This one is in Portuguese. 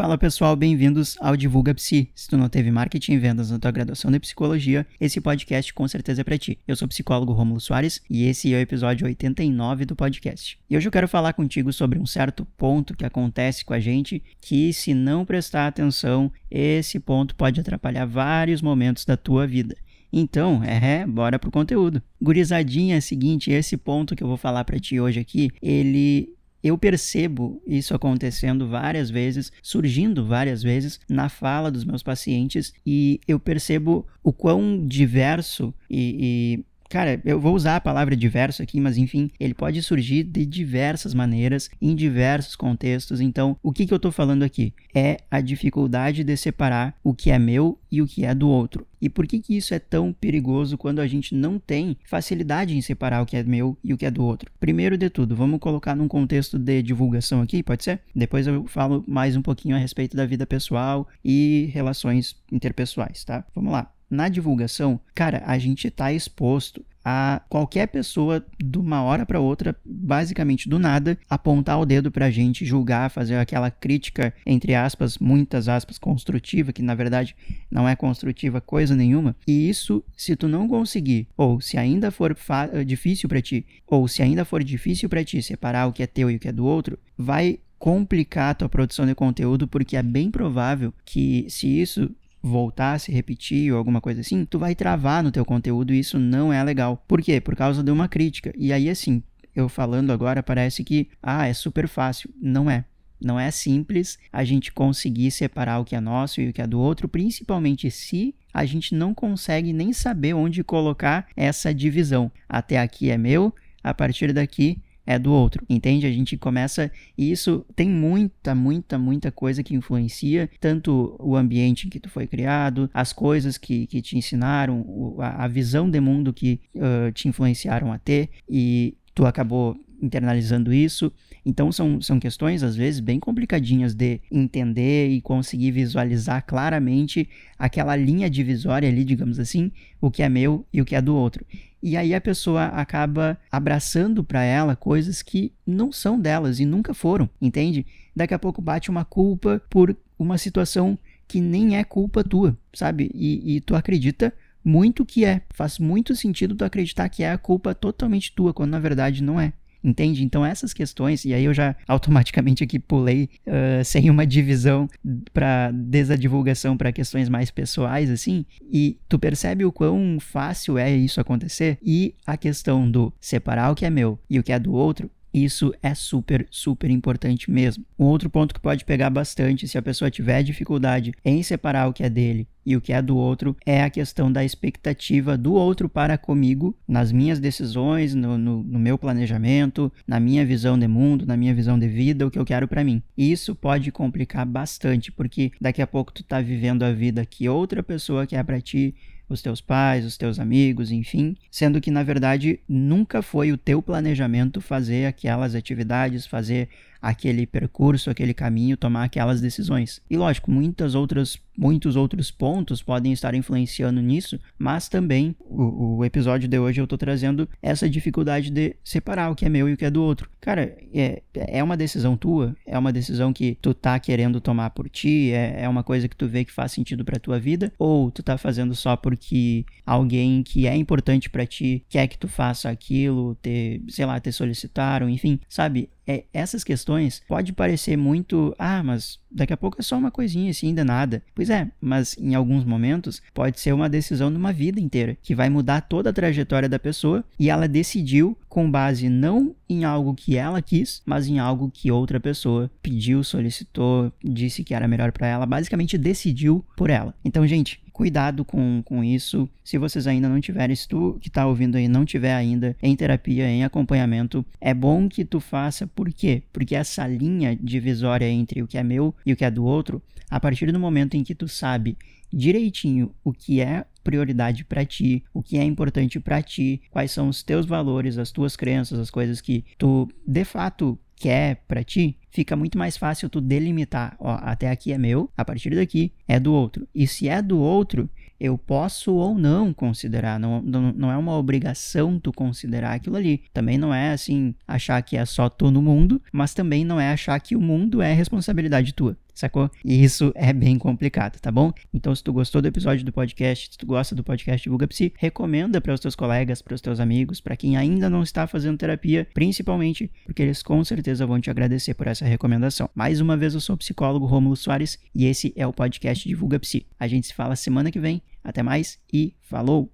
Fala pessoal, bem-vindos ao Divulga Psi. Se tu não teve marketing e vendas na tua graduação de psicologia, esse podcast com certeza é para ti. Eu sou o psicólogo Romulo Soares e esse é o episódio 89 do podcast. E hoje eu quero falar contigo sobre um certo ponto que acontece com a gente que, se não prestar atenção, esse ponto pode atrapalhar vários momentos da tua vida. Então, é, bora pro conteúdo. Gurizadinha, é o seguinte, esse ponto que eu vou falar para ti hoje aqui, ele eu percebo isso acontecendo várias vezes, surgindo várias vezes na fala dos meus pacientes, e eu percebo o quão diverso e, Cara, eu vou usar a palavra diverso aqui, mas enfim, ele pode surgir de diversas maneiras, em diversos contextos. Então, o que, que eu estou falando aqui? É a dificuldade de separar o que é meu e o que é do outro. E por que, que isso é tão perigoso quando a gente não tem facilidade em separar o que é meu e o que é do outro? Primeiro de tudo, vamos colocar num contexto de divulgação aqui, pode ser? Depois eu falo mais um pouquinho a respeito da vida pessoal e relações interpessoais, tá? Vamos lá na divulgação, cara, a gente está exposto a qualquer pessoa de uma hora para outra, basicamente do nada, apontar o dedo para a gente, julgar, fazer aquela crítica entre aspas, muitas aspas construtiva, que na verdade não é construtiva coisa nenhuma. E isso, se tu não conseguir, ou se ainda for difícil para ti, ou se ainda for difícil para ti separar o que é teu e o que é do outro, vai complicar a tua produção de conteúdo, porque é bem provável que se isso voltar a se repetir ou alguma coisa assim, tu vai travar no teu conteúdo e isso não é legal. Por quê? Por causa de uma crítica. E aí, assim, eu falando agora parece que, ah, é super fácil. Não é. Não é simples a gente conseguir separar o que é nosso e o que é do outro, principalmente se a gente não consegue nem saber onde colocar essa divisão. Até aqui é meu, a partir daqui é do outro, entende? A gente começa. E isso tem muita, muita, muita coisa que influencia, tanto o ambiente em que tu foi criado, as coisas que, que te ensinaram, a, visão de mundo que uh, te influenciaram a ter, e tu acabou internalizando isso. Então são, são questões, às vezes, bem complicadinhas de entender e conseguir visualizar claramente aquela linha divisória ali, digamos assim, o que é meu e o que é do outro. E aí a pessoa acaba abraçando para ela coisas que não são delas e nunca foram, entende? Daqui a pouco bate uma culpa por uma situação que nem é culpa tua, sabe? E, e tu acredita muito que é. Faz muito sentido tu acreditar que é a culpa totalmente tua, quando na verdade não é. Entende? Então essas questões, e aí eu já automaticamente aqui pulei uh, sem uma divisão para desde a divulgação para questões mais pessoais, assim, e tu percebe o quão fácil é isso acontecer? E a questão do separar o que é meu e o que é do outro isso é super, super importante mesmo. Um outro ponto que pode pegar bastante se a pessoa tiver dificuldade em separar o que é dele e o que é do outro é a questão da expectativa do outro para comigo nas minhas decisões, no, no, no meu planejamento, na minha visão de mundo, na minha visão de vida, o que eu quero para mim. Isso pode complicar bastante, porque daqui a pouco tu tá vivendo a vida que outra pessoa quer para ti os teus pais, os teus amigos, enfim, sendo que na verdade nunca foi o teu planejamento fazer aquelas atividades, fazer aquele percurso, aquele caminho, tomar aquelas decisões. E lógico, muitas outras, muitos outros pontos podem estar influenciando nisso, mas também o, o episódio de hoje eu estou trazendo essa dificuldade de separar o que é meu e o que é do outro. Cara, é, é uma decisão tua, é uma decisão que tu tá querendo tomar por ti, é, é uma coisa que tu vê que faz sentido pra tua vida, ou tu tá fazendo só porque alguém que é importante para ti quer que tu faça aquilo, te, sei lá, te solicitaram, enfim, sabe? É, essas questões pode parecer muito, ah, mas daqui a pouco é só uma coisinha assim, ainda nada. Pois é, mas em alguns momentos pode ser uma decisão de uma vida inteira, que vai mudar toda a trajetória da pessoa e ela decidiu com base não em algo que ela quis, mas em algo que outra pessoa pediu, solicitou, disse que era melhor para ela, basicamente decidiu por ela. Então, gente, cuidado com, com isso. Se vocês ainda não tiverem, se tu que está ouvindo aí não tiver ainda em terapia, em acompanhamento, é bom que tu faça. Por quê? Porque essa linha divisória entre o que é meu e o que é do outro, a partir do momento em que tu sabe direitinho o que é prioridade para ti, o que é importante para ti, quais são os teus valores, as tuas crenças, as coisas que tu de fato quer para ti, fica muito mais fácil tu delimitar, ó, até aqui é meu, a partir daqui é do outro. E se é do outro, eu posso ou não considerar, não, não, não é uma obrigação tu considerar aquilo ali. Também não é assim achar que é só tu no mundo, mas também não é achar que o mundo é responsabilidade tua. Sacou? E isso é bem complicado, tá bom? Então, se tu gostou do episódio do podcast, se tu gosta do podcast Divulga Psi, recomenda para os teus colegas, para os teus amigos, para quem ainda não está fazendo terapia, principalmente porque eles com certeza vão te agradecer por essa recomendação. Mais uma vez, eu sou o psicólogo Rômulo Soares e esse é o podcast Divulga Psi. A gente se fala semana que vem. Até mais e falou!